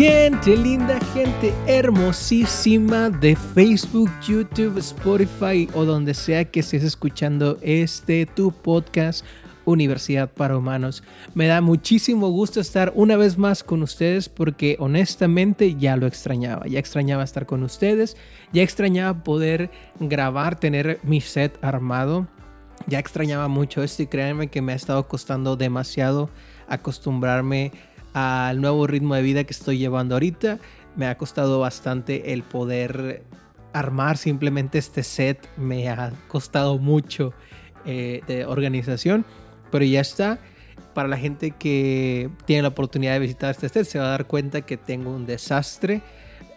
Gente linda, gente hermosísima de Facebook, YouTube, Spotify o donde sea que estés escuchando este tu podcast Universidad para Humanos. Me da muchísimo gusto estar una vez más con ustedes porque honestamente ya lo extrañaba. Ya extrañaba estar con ustedes, ya extrañaba poder grabar, tener mi set armado. Ya extrañaba mucho esto y créanme que me ha estado costando demasiado acostumbrarme al nuevo ritmo de vida que estoy llevando ahorita. Me ha costado bastante el poder armar simplemente este set. Me ha costado mucho eh, de organización, pero ya está. Para la gente que tiene la oportunidad de visitar este set, se va a dar cuenta que tengo un desastre.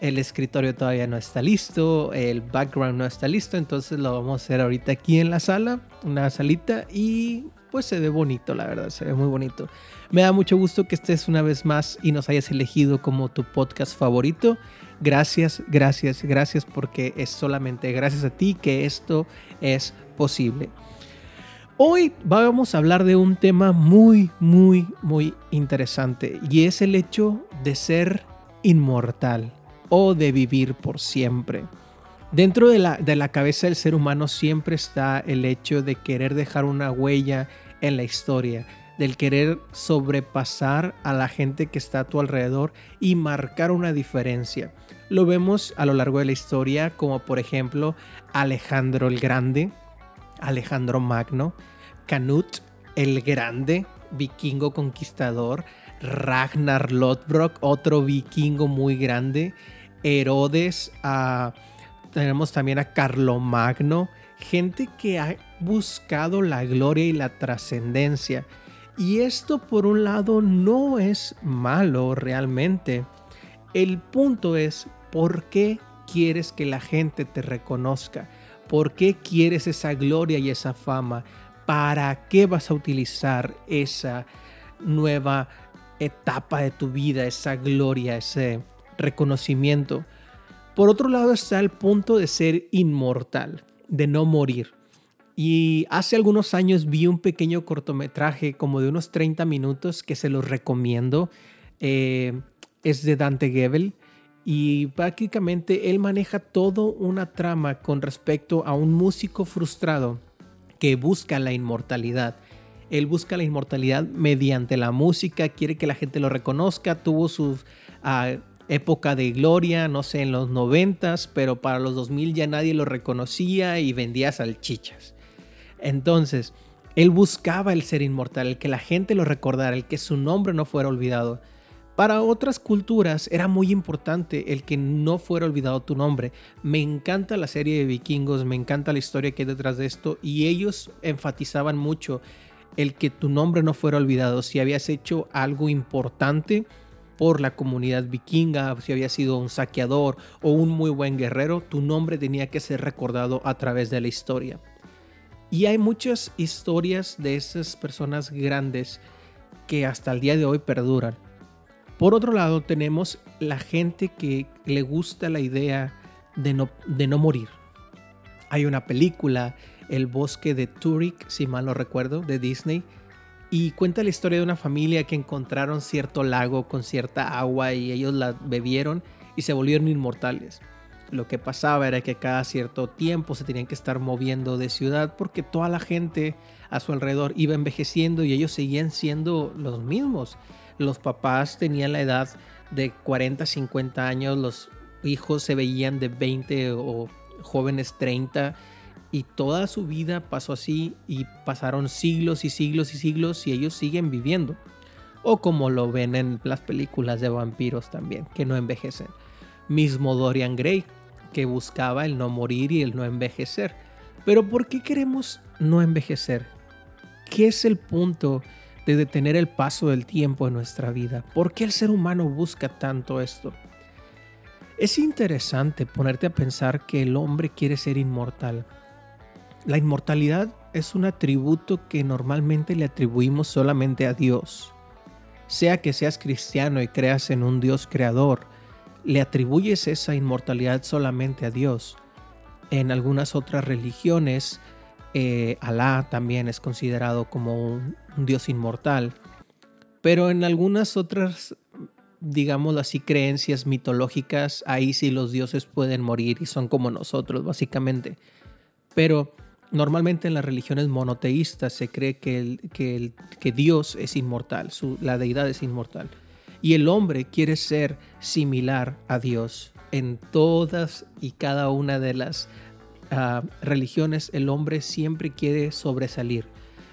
El escritorio todavía no está listo, el background no está listo, entonces lo vamos a hacer ahorita aquí en la sala, una salita y pues se ve bonito, la verdad, se ve muy bonito. Me da mucho gusto que estés una vez más y nos hayas elegido como tu podcast favorito. Gracias, gracias, gracias porque es solamente gracias a ti que esto es posible. Hoy vamos a hablar de un tema muy, muy, muy interesante y es el hecho de ser inmortal o de vivir por siempre. Dentro de la, de la cabeza del ser humano siempre está el hecho de querer dejar una huella en la historia, del querer sobrepasar a la gente que está a tu alrededor y marcar una diferencia. Lo vemos a lo largo de la historia, como por ejemplo Alejandro el Grande, Alejandro Magno, Canut el Grande, vikingo conquistador, Ragnar Lodbrok, otro vikingo muy grande, Herodes, tenemos también a Carlomagno, gente que ha buscado la gloria y la trascendencia. Y esto por un lado no es malo realmente. El punto es por qué quieres que la gente te reconozca. ¿Por qué quieres esa gloria y esa fama? ¿Para qué vas a utilizar esa nueva etapa de tu vida, esa gloria, ese reconocimiento? Por otro lado está el punto de ser inmortal, de no morir. Y hace algunos años vi un pequeño cortometraje como de unos 30 minutos que se los recomiendo. Eh, es de Dante Gebel y prácticamente él maneja toda una trama con respecto a un músico frustrado que busca la inmortalidad. Él busca la inmortalidad mediante la música, quiere que la gente lo reconozca, tuvo su ah, época de gloria, no sé, en los noventas, pero para los 2000 ya nadie lo reconocía y vendía salchichas. Entonces, él buscaba el ser inmortal, el que la gente lo recordara, el que su nombre no fuera olvidado. Para otras culturas era muy importante el que no fuera olvidado tu nombre. Me encanta la serie de vikingos, me encanta la historia que hay detrás de esto y ellos enfatizaban mucho el que tu nombre no fuera olvidado. Si habías hecho algo importante por la comunidad vikinga, si habías sido un saqueador o un muy buen guerrero, tu nombre tenía que ser recordado a través de la historia. Y hay muchas historias de esas personas grandes que hasta el día de hoy perduran. Por otro lado, tenemos la gente que le gusta la idea de no, de no morir. Hay una película, El bosque de Turik, si mal no recuerdo, de Disney, y cuenta la historia de una familia que encontraron cierto lago con cierta agua y ellos la bebieron y se volvieron inmortales lo que pasaba era que cada cierto tiempo se tenían que estar moviendo de ciudad porque toda la gente a su alrededor iba envejeciendo y ellos seguían siendo los mismos. Los papás tenían la edad de 40, 50 años, los hijos se veían de 20 o jóvenes 30 y toda su vida pasó así y pasaron siglos y siglos y siglos y ellos siguen viviendo. O como lo ven en las películas de vampiros también, que no envejecen. Mismo Dorian Gray, que buscaba el no morir y el no envejecer. Pero ¿por qué queremos no envejecer? ¿Qué es el punto de detener el paso del tiempo en nuestra vida? ¿Por qué el ser humano busca tanto esto? Es interesante ponerte a pensar que el hombre quiere ser inmortal. La inmortalidad es un atributo que normalmente le atribuimos solamente a Dios. Sea que seas cristiano y creas en un Dios creador, le atribuyes esa inmortalidad solamente a Dios. En algunas otras religiones, eh, Alá también es considerado como un, Dios inmortal. Pero en algunas otras digamos así, creencias mitológicas, ahí sí los dioses pueden morir y son como nosotros, básicamente. Pero normalmente en las religiones monoteístas se cree que, que, Dios es inmortal, la deidad es inmortal. Y el hombre quiere ser similar a Dios. En todas y cada una de las uh, religiones, el hombre siempre quiere sobresalir.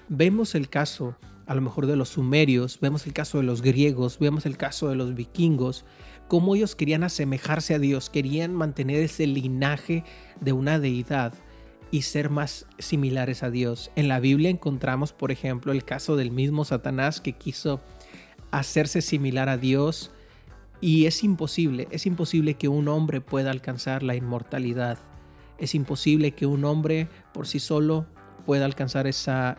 Vemos el caso a lo mejor de los sumerios, vemos el caso de los griegos, vemos el caso de los vikingos, cómo ellos querían asemejarse a Dios, querían mantener ese linaje de una deidad y ser más similares a Dios. En la Biblia encontramos, por ejemplo, el caso del mismo Satanás que quiso hacerse similar a Dios y es imposible, es imposible que un hombre pueda alcanzar la inmortalidad. Es imposible que un hombre por sí solo pueda alcanzar esa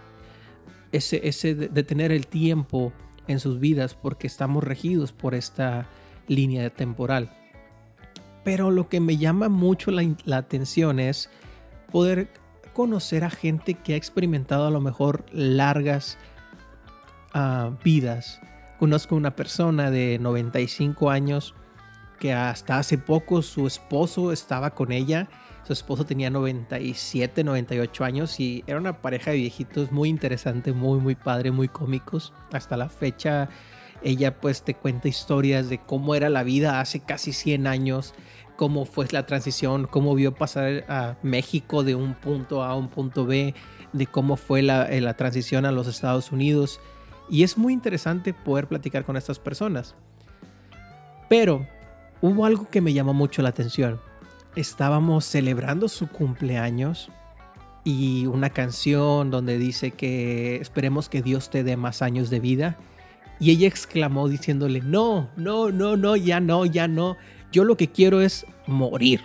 ese, ese de tener el tiempo en sus vidas porque estamos regidos por esta línea temporal. Pero lo que me llama mucho la, la atención es poder conocer a gente que ha experimentado a lo mejor largas uh, vidas. Conozco una persona de 95 años que hasta hace poco su esposo estaba con ella su esposo tenía 97, 98 años y era una pareja de viejitos muy interesante, muy, muy padre, muy cómicos. Hasta la fecha ella pues te cuenta historias de cómo era la vida hace casi 100 años, cómo fue la transición, cómo vio pasar a México de un punto A a un punto B, de cómo fue la, eh, la transición a los Estados Unidos. Y es muy interesante poder platicar con estas personas. Pero hubo algo que me llamó mucho la atención estábamos celebrando su cumpleaños y una canción donde dice que esperemos que Dios te dé más años de vida. Y ella exclamó diciéndole, no, no, no, no, ya no, ya no. Yo lo que quiero es morir.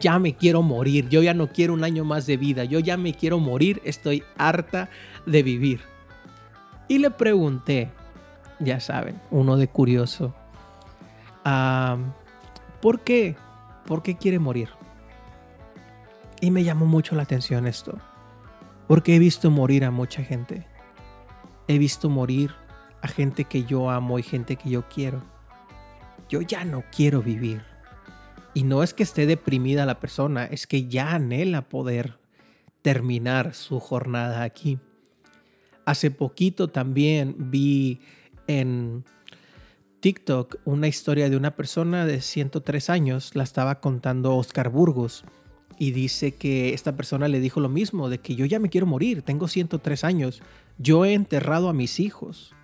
Ya me quiero morir. Yo ya no quiero un año más de vida. Yo ya me quiero morir. Estoy harta de vivir. Y le pregunté, ya saben, uno de curioso, ¿por qué? ¿por qué quiere morir? Y me llamó mucho la atención esto, porque he visto morir a mucha gente. He visto morir a gente que yo amo y gente que yo quiero. Yo ya no quiero vivir. Y no es que esté deprimida la persona, es que ya anhela poder terminar su jornada aquí. Hace poquito también vi en TikTok una historia de una persona de 103 años, la estaba contando Oscar Burgos y dice que esta persona le dijo lo mismo, de que yo ya me quiero morir, tengo 103 años, yo he enterrado a mis hijos.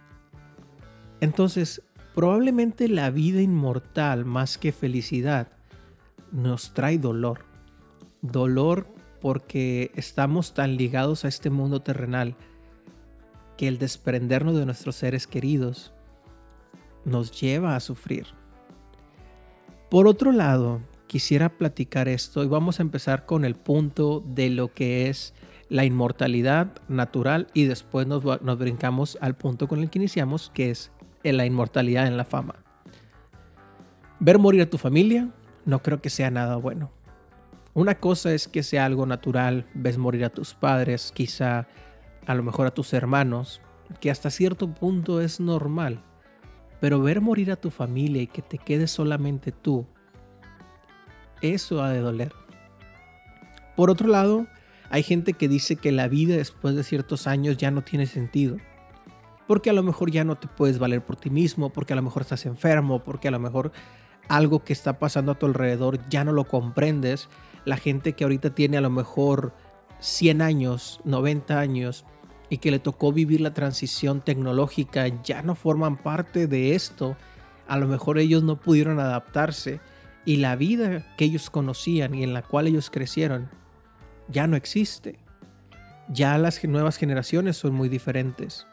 Entonces, probablemente la vida inmortal más que felicidad nos trae dolor. Dolor porque estamos tan ligados a este mundo terrenal que el desprendernos de nuestros seres queridos nos lleva a sufrir. Por otro lado, quisiera platicar esto y vamos a empezar con el punto de lo que es la inmortalidad natural y después nos, brincamos al punto con el que iniciamos, que es la inmortalidad en la fama. Ver morir a tu familia no creo que sea nada bueno. Una cosa es que sea algo natural, ves morir a tus padres, quizá a lo mejor a tus hermanos, que hasta cierto punto es normal. Pero ver morir a tu familia y que te quedes solamente tú, eso ha de doler. Por otro lado, hay gente que dice que la vida después de ciertos años ya no tiene sentido. Porque a lo mejor ya no te puedes valer por ti mismo, porque a lo mejor estás enfermo, porque a lo mejor algo que está pasando a tu alrededor ya no lo comprendes. La gente que ahorita tiene a lo mejor 100 años, 90 años, y que le tocó vivir la transición tecnológica ya no forman parte de esto. A lo mejor ellos no pudieron adaptarse y la vida que ellos conocían y en la cual ellos crecieron ya no existe. Ya las nuevas generaciones son muy diferentes.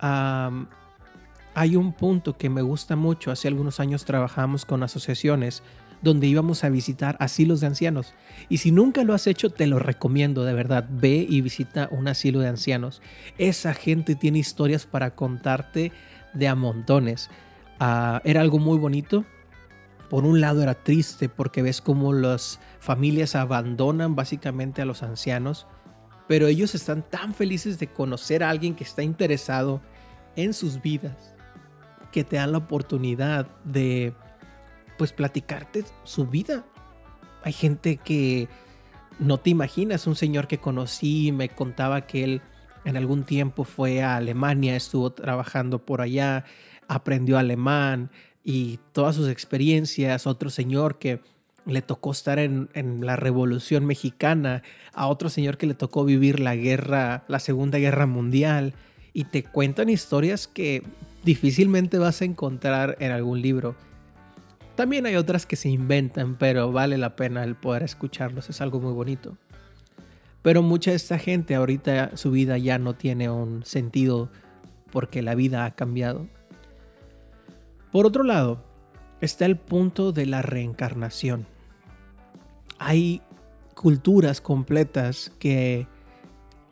Hay un punto que me gusta mucho. Hace algunos años trabajamos con asociaciones donde íbamos a visitar asilos de ancianos. Y si nunca lo has hecho, te lo recomiendo de verdad. Ve y visita un asilo de ancianos. Esa gente tiene historias para contarte de a montones. Ah, era algo muy bonito. Por un lado era triste porque ves cómo las familias abandonan básicamente a los ancianos, pero ellos están tan felices de conocer a alguien que está interesado en sus vidas que te dan la oportunidad de pues platicarte su vida. Hay gente que no te imaginas, un señor que conocí me contaba que él en algún tiempo fue a Alemania, estuvo trabajando por allá, aprendió alemán y todas sus experiencias, otro señor que le tocó estar en, la Revolución Mexicana, a otro señor que le tocó vivir la guerra, la Segunda Guerra Mundial, y te cuentan historias que difícilmente vas a encontrar en algún libro. También hay otras que se inventan, pero vale la pena el poder escucharlos, es algo muy bonito. Pero mucha de esta gente ahorita su vida ya no tiene un sentido porque la vida ha cambiado. Por otro lado, está el punto de la reencarnación. Hay culturas completas que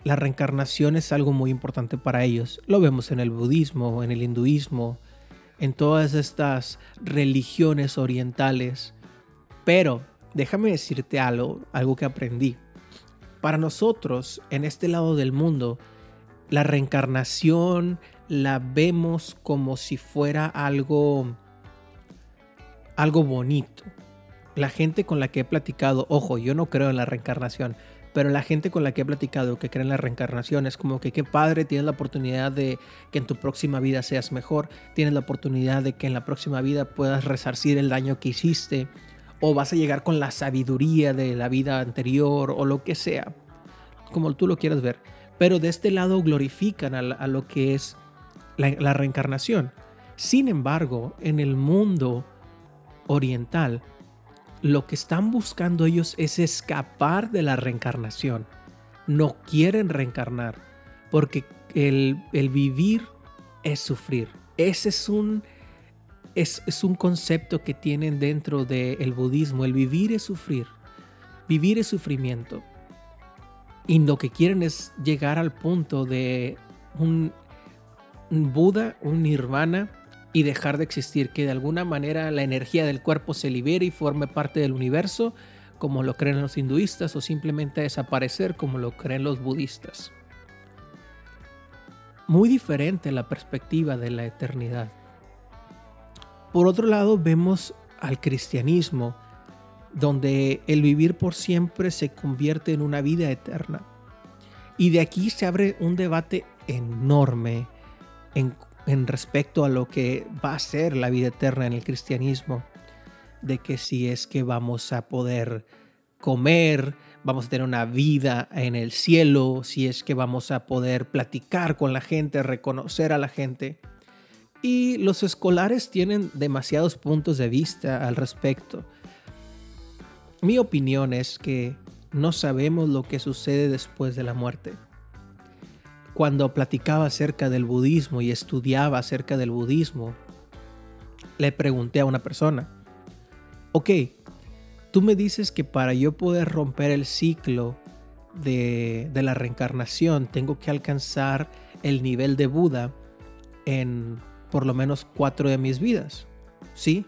la reencarnación es algo muy importante para ellos. Lo vemos en el budismo, en el hinduismo, en todas estas religiones orientales. Pero déjame decirte algo, algo que aprendí. Para nosotros, en este lado del mundo, la reencarnación la vemos como si fuera algo algo bonito. La gente con la que he platicado, ojo, yo no creo en la reencarnación, pero la gente con la que he platicado que cree en la reencarnación es como que qué padre, tienes la oportunidad de que en tu próxima vida seas mejor, tienes la oportunidad de que en la próxima vida puedas resarcir el daño que hiciste, o vas a llegar con la sabiduría de la vida anterior, o lo que sea, como tú lo quieras ver. Pero de este lado glorifican a, lo que es la reencarnación. Sin embargo, en el mundo oriental, lo que están buscando ellos es escapar de la reencarnación. No quieren reencarnar porque el, vivir es sufrir. Ese es un, es, un concepto que tienen dentro del budismo. El vivir es sufrir. Vivir es sufrimiento. Y lo que quieren es llegar al punto de un, un Buda, un nirvana, y dejar de existir, que de alguna manera la energía del cuerpo se libere y forme parte del universo, como lo creen los hinduistas, o simplemente desaparecer, como lo creen los budistas. Muy diferente la perspectiva de la eternidad. Por otro lado, vemos al cristianismo, donde el vivir por siempre se convierte en una vida eterna. Y de aquí se abre un debate enorme en en respecto a lo que va a ser la vida eterna en el cristianismo, de que si es que vamos a poder comer, vamos a tener una vida en el cielo, si es que vamos a poder platicar con la gente, reconocer a la gente. Y los escolares tienen demasiados puntos de vista al respecto. Mi opinión es que no sabemos lo que sucede después de la muerte cuando platicaba acerca del budismo y estudiaba acerca del budismo, le pregunté a una persona, ok, tú me dices que para yo poder romper el ciclo de, la reencarnación tengo que alcanzar el nivel de Buda en por lo menos cuatro de mis vidas. ¿Sí?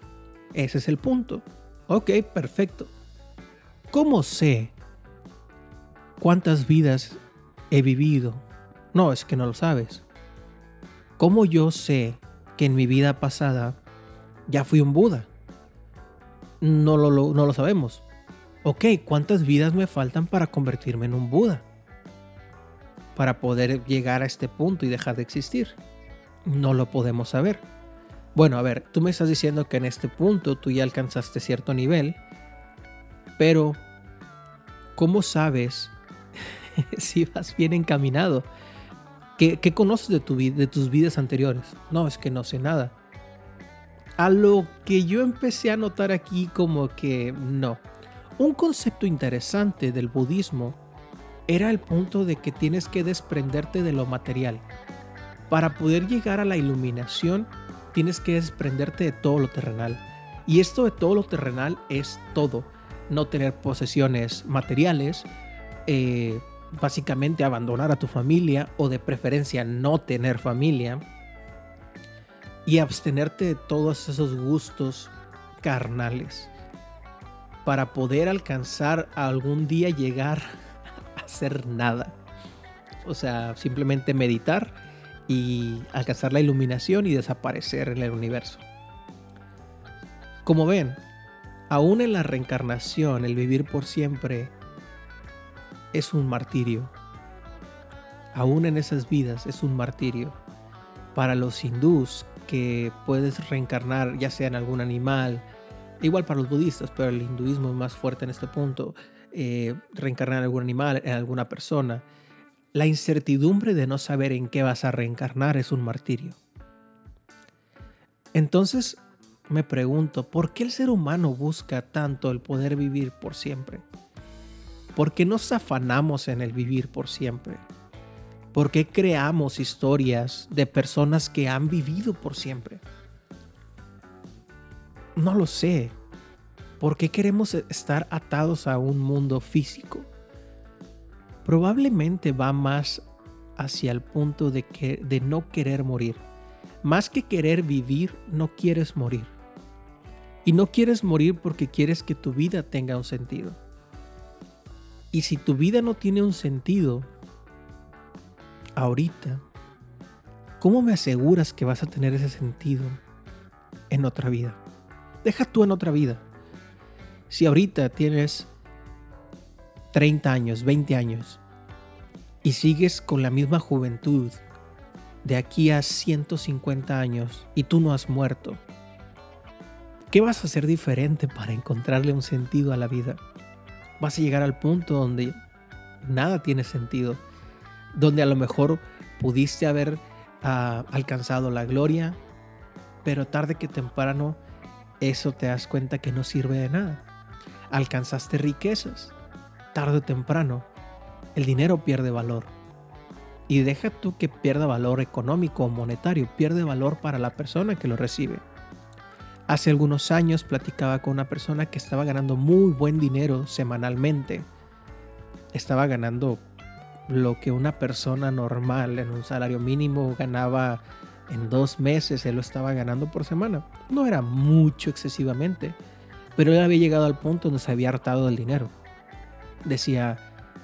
Ese es el punto. Ok, perfecto. ¿Cómo sé cuántas vidas he vivido no, es que no lo sabes. ¿Cómo yo sé que en mi vida pasada ya fui un Buda? No lo, no lo sabemos. Ok, ¿cuántas vidas me faltan para convertirme en un Buda? Para poder llegar a este punto y dejar de existir. No lo podemos saber. Bueno, a ver, tú me estás diciendo que en este punto tú ya alcanzaste cierto nivel, pero ¿cómo sabes si vas bien encaminado? ¿Qué, conoces de, tu, de tus vidas anteriores? No, es que no sé nada. A lo que yo empecé a notar aquí como que no. Un concepto interesante del budismo era el punto de que tienes que desprenderte de lo material. Para poder llegar a la iluminación, tienes que desprenderte de todo lo terrenal. Y esto de todo lo terrenal es todo. No tener posesiones materiales, eh, básicamente abandonar a tu familia o de preferencia no tener familia y abstenerte de todos esos gustos carnales para poder alcanzar algún día llegar a hacer nada. O sea, simplemente meditar y alcanzar la iluminación y desaparecer en el universo. Como ven, aún en la reencarnación, el vivir por siempre es un martirio. Aún en esas vidas es un martirio. Para los hindús, que puedes reencarnar ya sea en algún animal, igual para los budistas, pero el hinduismo es más fuerte en este punto, eh, reencarnar en algún animal, en alguna persona. La incertidumbre de no saber en qué vas a reencarnar es un martirio. Entonces me pregunto, ¿por qué el ser humano busca tanto el poder vivir por siempre? ¿Por qué nos afanamos en el vivir por siempre? ¿Por qué creamos historias de personas que han vivido por siempre? No lo sé. ¿Por qué queremos estar atados a un mundo físico? probablemente va más hacia el punto de, que, de no querer morir. Más que querer vivir, no quieres morir. Y no quieres morir porque quieres que tu vida tenga un sentido. Y si tu vida no tiene un sentido, ahorita, ¿cómo me aseguras que vas a tener ese sentido en otra vida? Deja tú en otra vida. Si ahorita tienes 30 años, 20 años, y sigues con la misma juventud de aquí a 150 años y tú no has muerto, ¿qué vas a hacer diferente para encontrarle un sentido a la vida? Vas a llegar al punto donde nada tiene sentido, donde a lo mejor pudiste haber ah, alcanzado la gloria, pero tarde que temprano eso te das cuenta que no sirve de nada. Alcanzaste riquezas, tarde o temprano, el dinero pierde valor. Y deja tú que pierda valor económico o monetario, pierde valor para la persona que lo recibe. Hace algunos años platicaba con una persona que estaba ganando muy buen dinero semanalmente. Estaba ganando lo que una persona normal en un salario mínimo ganaba en dos meses, él lo estaba ganando por semana. No era mucho excesivamente, pero él había llegado al punto donde se había hartado del dinero decía,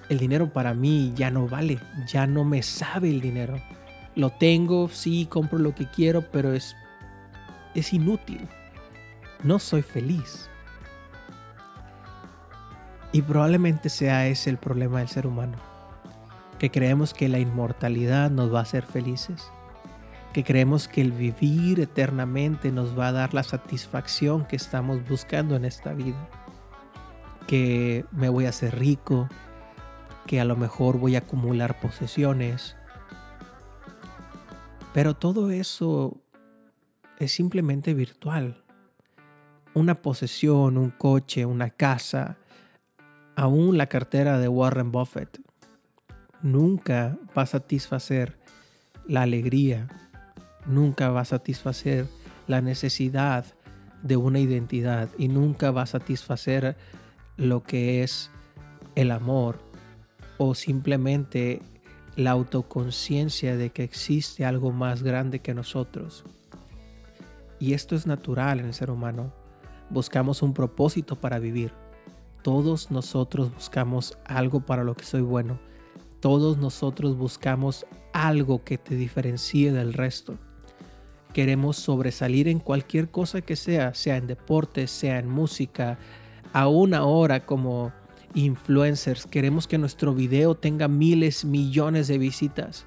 el dinero para mí ya no vale, ya no me sabe el dinero. Lo tengo, sí, compro lo que quiero, pero es, es inútil. No soy feliz. Y probablemente sea ese el problema del ser humano. Que creemos que la inmortalidad nos va a hacer felices. Que creemos que el vivir eternamente nos va a dar la satisfacción que estamos buscando en esta vida que me voy a hacer rico, que a lo mejor voy a acumular posesiones. Pero todo eso es simplemente virtual. Una posesión, un coche, una casa, aún la cartera de Warren Buffett, nunca va a satisfacer la alegría, nunca va a satisfacer la necesidad de una identidad y nunca va a satisfacer lo que es el amor o simplemente la autoconciencia de que existe algo más grande que nosotros. Y esto es natural en el ser humano. Buscamos un propósito para vivir. Todos nosotros buscamos algo para lo que soy bueno. Todos nosotros buscamos algo que te diferencie del resto. Queremos sobresalir en cualquier cosa que sea, sea en deporte, sea en música, aún ahora como influencers queremos que nuestro video tenga miles, millones de visitas.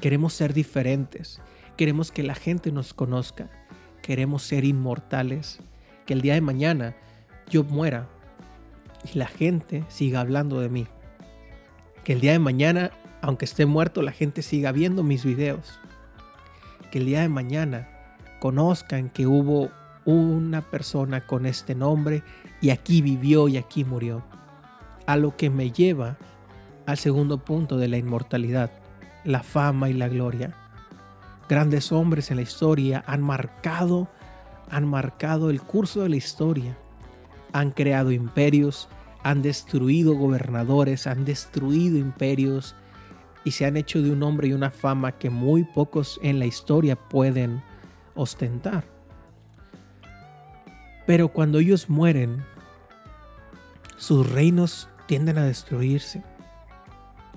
Queremos ser diferentes. Queremos que la gente nos conozca. Queremos ser inmortales. Que el día de mañana yo muera y la gente siga hablando de mí. Que el día de mañana, aunque esté muerto, la gente siga viendo mis videos. Que el día de mañana conozcan que hubo una persona con este nombre y aquí vivió y aquí murió. A lo que me lleva al segundo punto de la inmortalidad, la fama y la gloria. Grandes hombres en la historia han marcado, han marcado el curso de la historia. Han creado imperios, han destruido gobernadores, han destruido imperios y se han hecho de un hombre y una fama que muy pocos en la historia pueden ostentar. Pero cuando ellos mueren, sus reinos tienden a destruirse.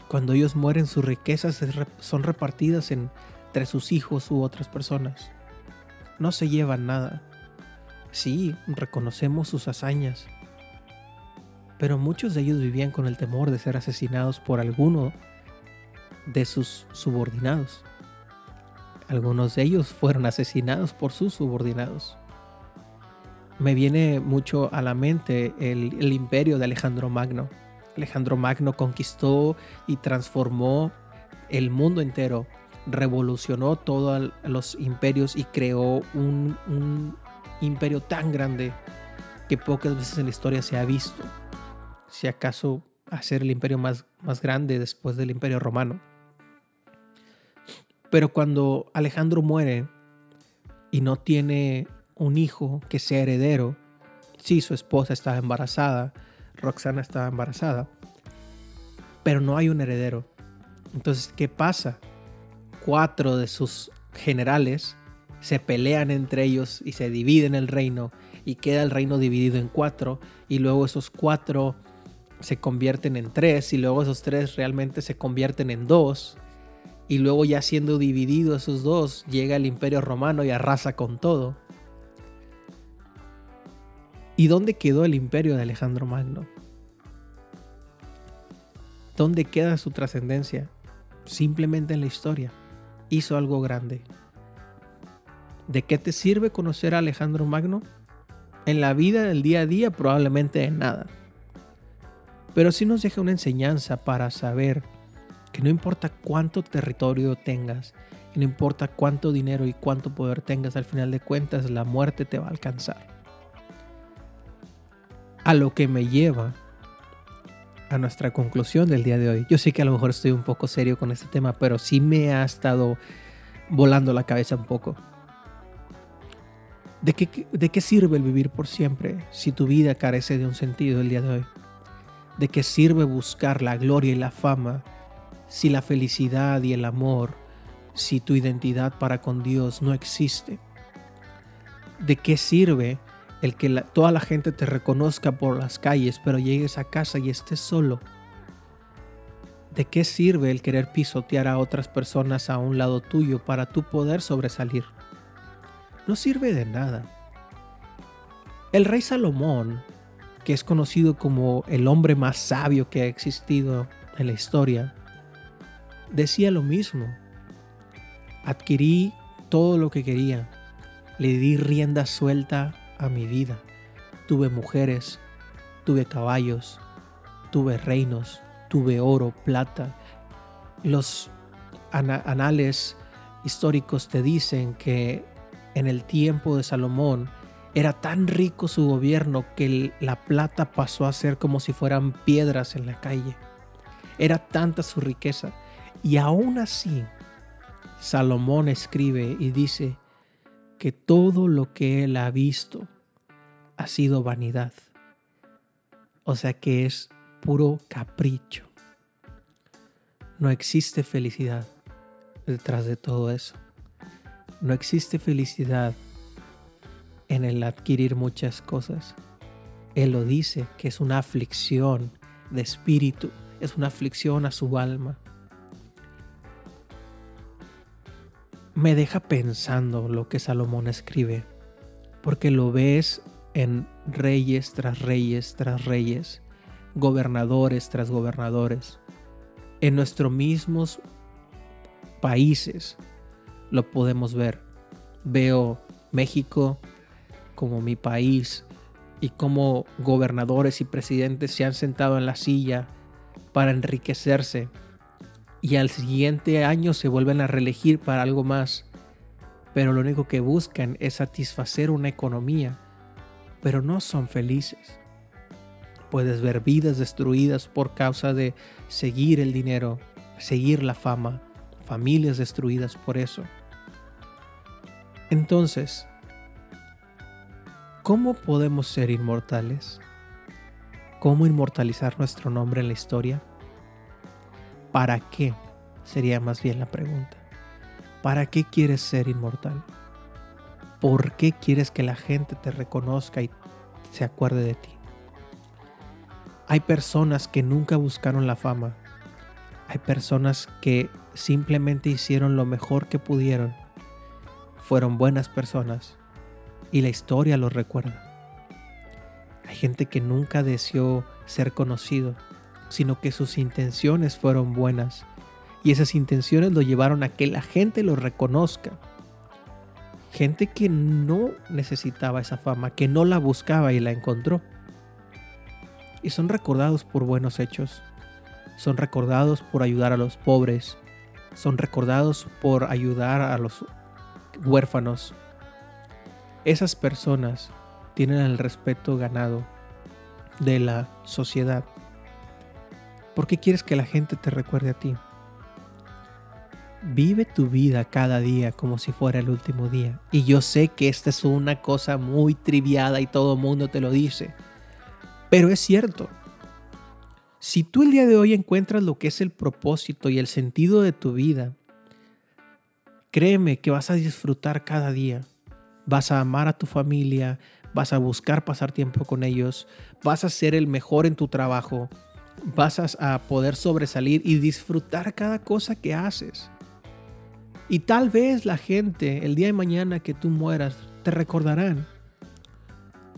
Cuando ellos mueren, sus riquezas son repartidas entre sus hijos u otras personas. No se llevan nada. Sí, reconocemos sus hazañas, pero muchos de ellos vivían con el temor de ser asesinados por alguno de sus subordinados. Algunos de ellos fueron asesinados por sus subordinados. Me viene mucho a la mente el, imperio de Alejandro Magno. Alejandro Magno conquistó y transformó el mundo entero, revolucionó todos los imperios y creó un, un imperio tan grande que pocas veces en la historia se ha visto si acaso hacer el imperio más, más grande después del imperio romano. Pero cuando Alejandro muere y no tiene un hijo que sea heredero, sí, su esposa estaba embarazada, Roxana estaba embarazada, pero no hay un heredero. Entonces, ¿qué pasa? Cuatro de sus generales se pelean entre ellos y se dividen el reino y queda el reino dividido en cuatro y luego esos cuatro se convierten en tres y luego esos tres realmente se convierten en dos y luego ya siendo dividido esos dos llega el imperio romano y arrasa con todo. ¿Y dónde quedó el imperio de Alejandro Magno? ¿Dónde queda su trascendencia? Simplemente en la historia. Hizo algo grande. ¿De qué te sirve conocer a Alejandro Magno? En la vida del día a día probablemente de nada pero sí nos deja una enseñanza para saber que no importa cuánto territorio tengas, no importa cuánto dinero y cuánto poder tengas, al final de cuentas la muerte te va a alcanzar. A lo que me lleva a nuestra conclusión del día de hoy. Yo sé que a lo mejor estoy un poco serio con este tema, pero sí me ha estado volando la cabeza un poco. ¿De qué, ¿De qué sirve el vivir por siempre si tu vida carece de un sentido el día de hoy? ¿De qué sirve buscar la gloria y la fama si la felicidad y el amor, si tu identidad para con Dios no existe? ¿De qué sirve el que toda la gente te reconozca por las calles, pero llegues a casa y estés solo? ¿De qué sirve el querer pisotear a otras personas a un lado tuyo para tú poder sobresalir? No sirve de nada. El rey Salomón que es conocido como el hombre más sabio que ha existido en la historia, decía lo mismo. Adquirí todo lo que quería. Le di rienda suelta a mi vida. Tuve mujeres, tuve caballos, tuve reinos, tuve oro, plata. Los anales históricos te dicen que en el tiempo de Salomón era tan rico su gobierno que la plata pasó a ser como si fueran piedras en la calle. Era tanta su riqueza. Y aún así, Salomón escribe y dice que todo lo que él ha visto ha sido vanidad. O sea que es puro capricho. No existe felicidad detrás de todo eso. No existe felicidad en el adquirir muchas cosas. Él lo dice, que es una aflicción de espíritu, es una aflicción a su alma. Me deja pensando lo que Salomón escribe, porque lo ves en reyes tras reyes tras reyes, gobernadores tras gobernadores, en nuestros mismos países lo podemos ver. Veo México, como mi país y como gobernadores y presidentes se han sentado en la silla para enriquecerse y al siguiente año se vuelven a reelegir para algo más, pero lo único que buscan es satisfacer una economía, pero no son felices. Puedes ver vidas destruidas por causa de seguir el dinero, seguir la fama, familias destruidas por eso. Entonces, ¿Cómo podemos ser inmortales? ¿Cómo inmortalizar nuestro nombre en la historia? ¿Para qué? Sería más bien la pregunta. ¿Para qué quieres ser inmortal? ¿Por qué quieres que la gente te reconozca y se acuerde de ti? Hay personas que nunca buscaron la fama. Hay personas que simplemente hicieron lo mejor que pudieron. Fueron buenas personas y la historia los recuerda. Hay gente que nunca deseó ser conocido, sino que sus intenciones fueron buenas y esas intenciones lo llevaron a que la gente lo reconozca. Gente que no necesitaba esa fama, que no la buscaba y la encontró. Y son recordados por buenos hechos. Son recordados por ayudar a los pobres. Son recordados por ayudar a los huérfanos. Esas personas tienen el respeto ganado de la sociedad. ¿Por qué quieres que la gente te recuerde a ti? Vive tu vida cada día como si fuera el último día. Y yo sé que esta es una cosa muy triviada y todo el mundo te lo dice. Pero es cierto. Si tú el día de hoy encuentras lo que es el propósito y el sentido de tu vida, créeme que vas a disfrutar cada día. Vas a amar a tu familia, vas a buscar pasar tiempo con ellos, vas a ser el mejor en tu trabajo, vas a poder sobresalir y disfrutar cada cosa que haces. Y tal vez la gente, el día de mañana que tú mueras, te recordarán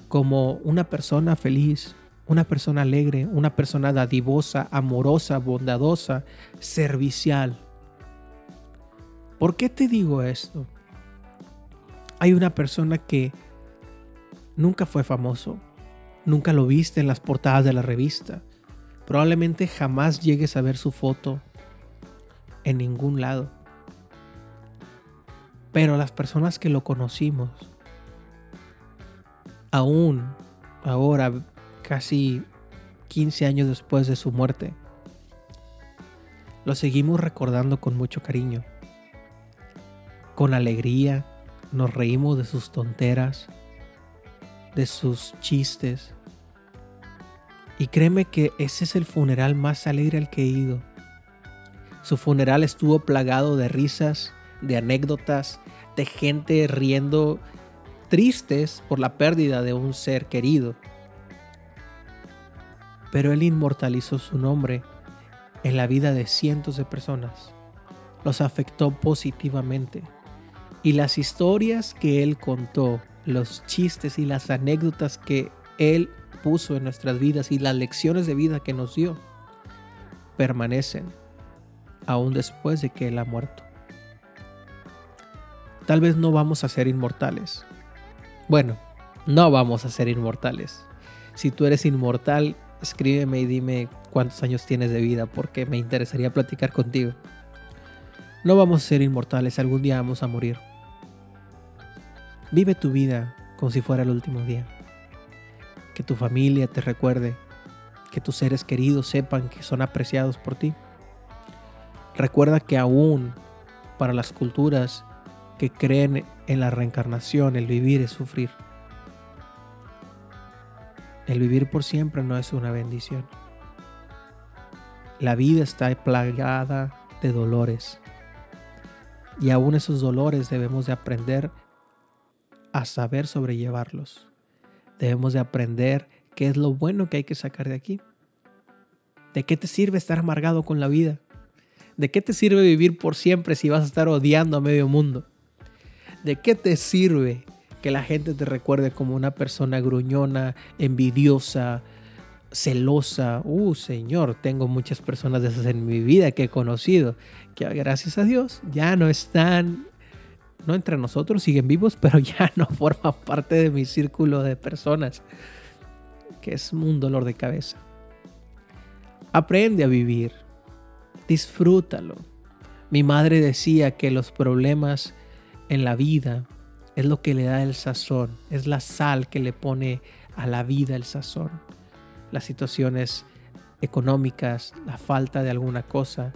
como una persona feliz, una persona alegre, una persona dadivosa, amorosa, bondadosa, servicial. ¿Por qué te digo esto? Hay una persona que nunca fue famoso, nunca lo viste en las portadas de la revista, probablemente jamás llegues a ver su foto en ningún lado pero las personas que lo conocimos, aún ahora, casi 15 años después de su muerte, lo seguimos recordando con mucho cariño. Con alegría nos reímos de sus tonteras, de sus chistes. Y créeme que ese es el funeral más alegre al que he ido. Su funeral estuvo plagado de risas, de anécdotas, de gente riendo tristes por la pérdida de un ser querido. Pero él inmortalizó su nombre en la vida de cientos de personas. Los afectó positivamente. Y las historias que él contó, los chistes y las anécdotas que él puso en nuestras vidas y las lecciones de vida que nos dio, permanecen aún después de que él ha muerto. Tal vez no vamos a ser inmortales. Bueno, no vamos a ser inmortales. Si tú eres inmortal, escríbeme y dime cuántos años tienes de vida porque me interesaría platicar contigo. No vamos a ser inmortales, algún día vamos a morir. Vive tu vida como si fuera el último día. Que tu familia te recuerde, que tus seres queridos sepan que son apreciados por ti. Recuerda que aún para las culturas que creen en la reencarnación, el vivir es sufrir. El vivir por siempre no es una bendición. La vida está plagada de dolores. Y aún esos dolores debemos de aprender a saber sobrellevarlos. Debemos de aprender qué es lo bueno que hay que sacar de aquí. ¿De qué te sirve estar amargado con la vida? ¿De qué te sirve vivir por siempre si vas a estar odiando a medio mundo? ¿De qué te sirve que la gente te recuerde como una persona gruñona, envidiosa, celosa? Uh, Señor, tengo muchas personas de esas en mi vida que he conocido, que gracias a Dios ya no están, no entre nosotros, siguen vivos, pero ya no forman parte de mi círculo de personas, que es un dolor de cabeza. Aprende a vivir, disfrútalo. Mi madre decía que los problemas en la vida es lo que le da el sazón, es la sal que le pone a la vida el sazón. Las situaciones económicas, la falta de alguna cosa,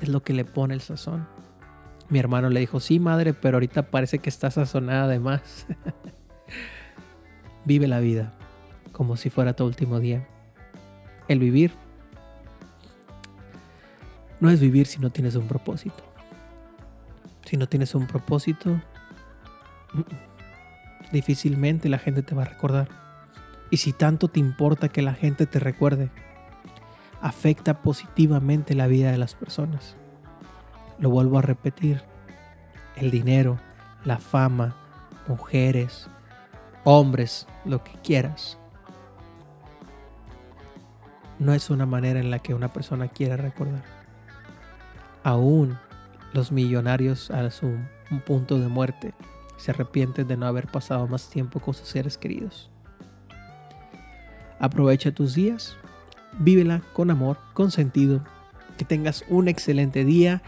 es lo que le pone el sazón. Mi hermano le dijo, sí, madre, pero ahorita parece que está sazonada de más. Vive la vida como si fuera tu último día. El vivir no es vivir si no tienes un propósito. Si no tienes un propósito, difícilmente la gente te va a recordar. Y si tanto te importa que la gente te recuerde, afecta positivamente la vida de las personas. Lo vuelvo a repetir, el dinero, la fama, mujeres, hombres, lo que quieras, no es una manera en la que una persona quiere recordar. Aún los millonarios a su punto de muerte se arrepienten de no haber pasado más tiempo con sus seres queridos. Aprovecha tus días, vívela con amor, con sentido, que tengas un excelente día.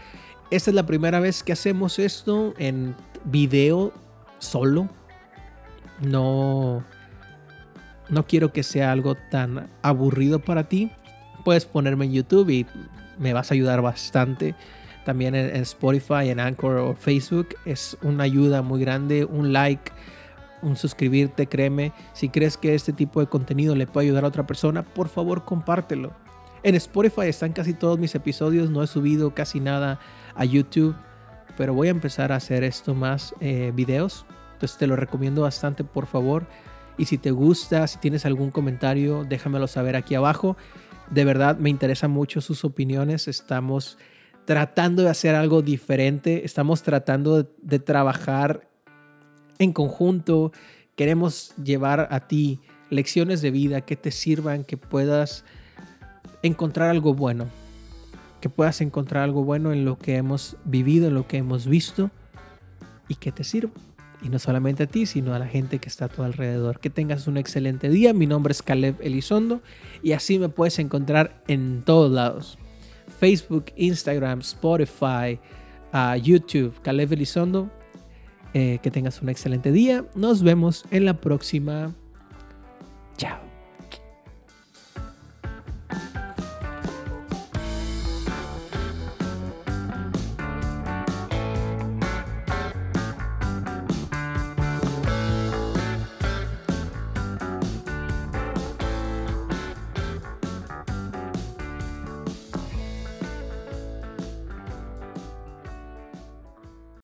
Esta es la primera vez que hacemos esto en video solo. No no quiero que sea algo tan aburrido para ti. Puedes ponerme en YouTube y me vas a ayudar bastante. También en, Spotify, en Anchor o Facebook. Es una ayuda muy grande. Un like, un suscribirte, créeme. Si crees que este tipo de contenido le puede ayudar a otra persona, por favor compártelo. En Spotify están casi todos mis episodios. No he subido casi nada a YouTube. Pero voy a empezar a hacer esto más eh, videos. Entonces te lo recomiendo bastante, por favor. Y si te gusta, si tienes algún comentario, déjamelo saber aquí abajo. De verdad me interesan mucho sus opiniones. Estamos tratando de hacer algo diferente. Estamos tratando de, trabajar en conjunto. Queremos llevar a ti lecciones de vida que te sirvan, que puedas encontrar algo bueno. Que puedas encontrar algo bueno en lo que hemos vivido, en lo que hemos visto y que te sirva. Y no solamente a ti, sino a la gente que está a tu alrededor. Que tengas un excelente día. Mi nombre es Caleb Elizondo y así me puedes encontrar en todos lados. Facebook, Instagram, Spotify, uh, YouTube, Caleb Elizondo. Eh, que tengas un excelente día. Nos vemos en la próxima. Chao.